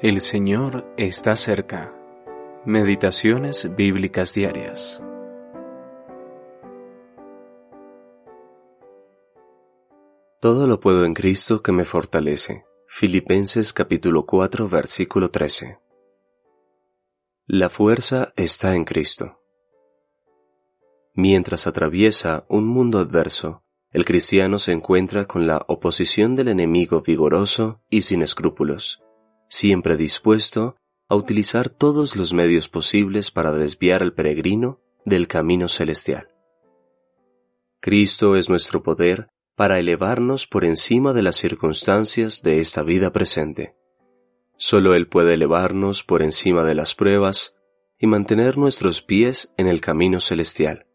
El Señor está cerca. Meditaciones bíblicas diarias. Todo lo puedo en Cristo que me fortalece. Filipenses capítulo 4 versículo 13. La fuerza está en Cristo. Mientras atraviesa un mundo adverso, el cristiano se encuentra con la oposición del enemigo vigoroso y sin escrúpulos siempre dispuesto a utilizar todos los medios posibles para desviar al peregrino del camino celestial. Cristo es nuestro poder para elevarnos por encima de las circunstancias de esta vida presente. Solo Él puede elevarnos por encima de las pruebas y mantener nuestros pies en el camino celestial.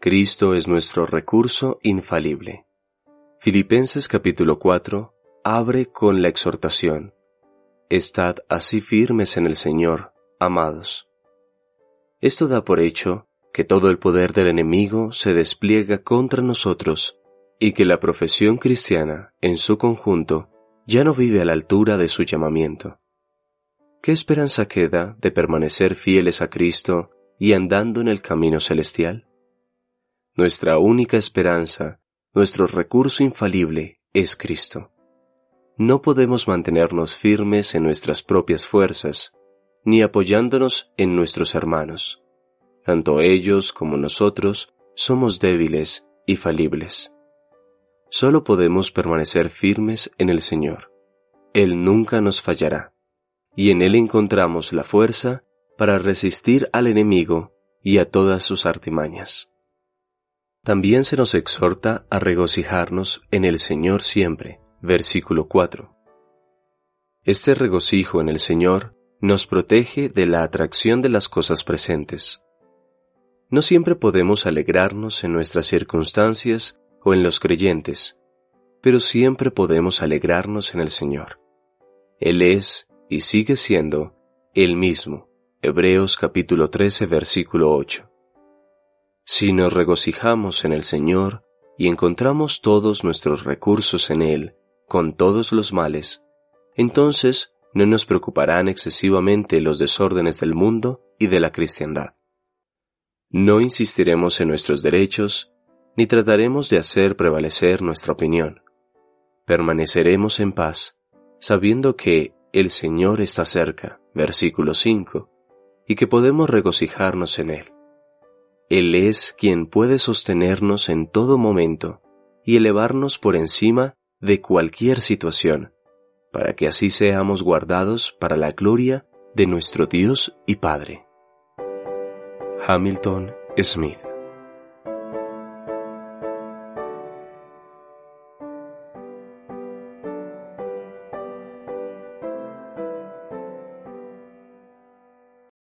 Cristo es nuestro recurso infalible. Filipenses capítulo 4 abre con la exhortación Estad así firmes en el Señor, amados. Esto da por hecho que todo el poder del enemigo se despliega contra nosotros y que la profesión cristiana, en su conjunto, ya no vive a la altura de su llamamiento. ¿Qué esperanza queda de permanecer fieles a Cristo y andando en el camino celestial? Nuestra única esperanza, nuestro recurso infalible, es Cristo no podemos mantenernos firmes en nuestras propias fuerzas, ni apoyándonos en nuestros hermanos. Tanto ellos como nosotros somos débiles y falibles. Solo podemos permanecer firmes en el Señor. Él nunca nos fallará, y en Él encontramos la fuerza para resistir al enemigo y a todas sus artimañas. También se nos exhorta a regocijarnos en el Señor siempre Versículo 4. Este regocijo en el Señor nos protege de la atracción de las cosas presentes. No siempre podemos alegrarnos en nuestras circunstancias o en los creyentes, pero siempre podemos alegrarnos en el Señor. Él es y sigue siendo el mismo. Hebreos capítulo 13 versículo 8. Si nos regocijamos en el Señor y encontramos todos nuestros recursos en Él, con todos los males, entonces no nos preocuparán excesivamente los desórdenes del mundo y de la cristiandad. No insistiremos en nuestros derechos, ni trataremos de hacer prevalecer nuestra opinión. Permaneceremos en paz, sabiendo que el Señor está cerca, versículo 5, y que podemos regocijarnos en Él. Él es quien puede sostenernos en todo momento y elevarnos por encima de cualquier situación, para que así seamos guardados para la gloria de nuestro Dios y Padre. Hamilton Smith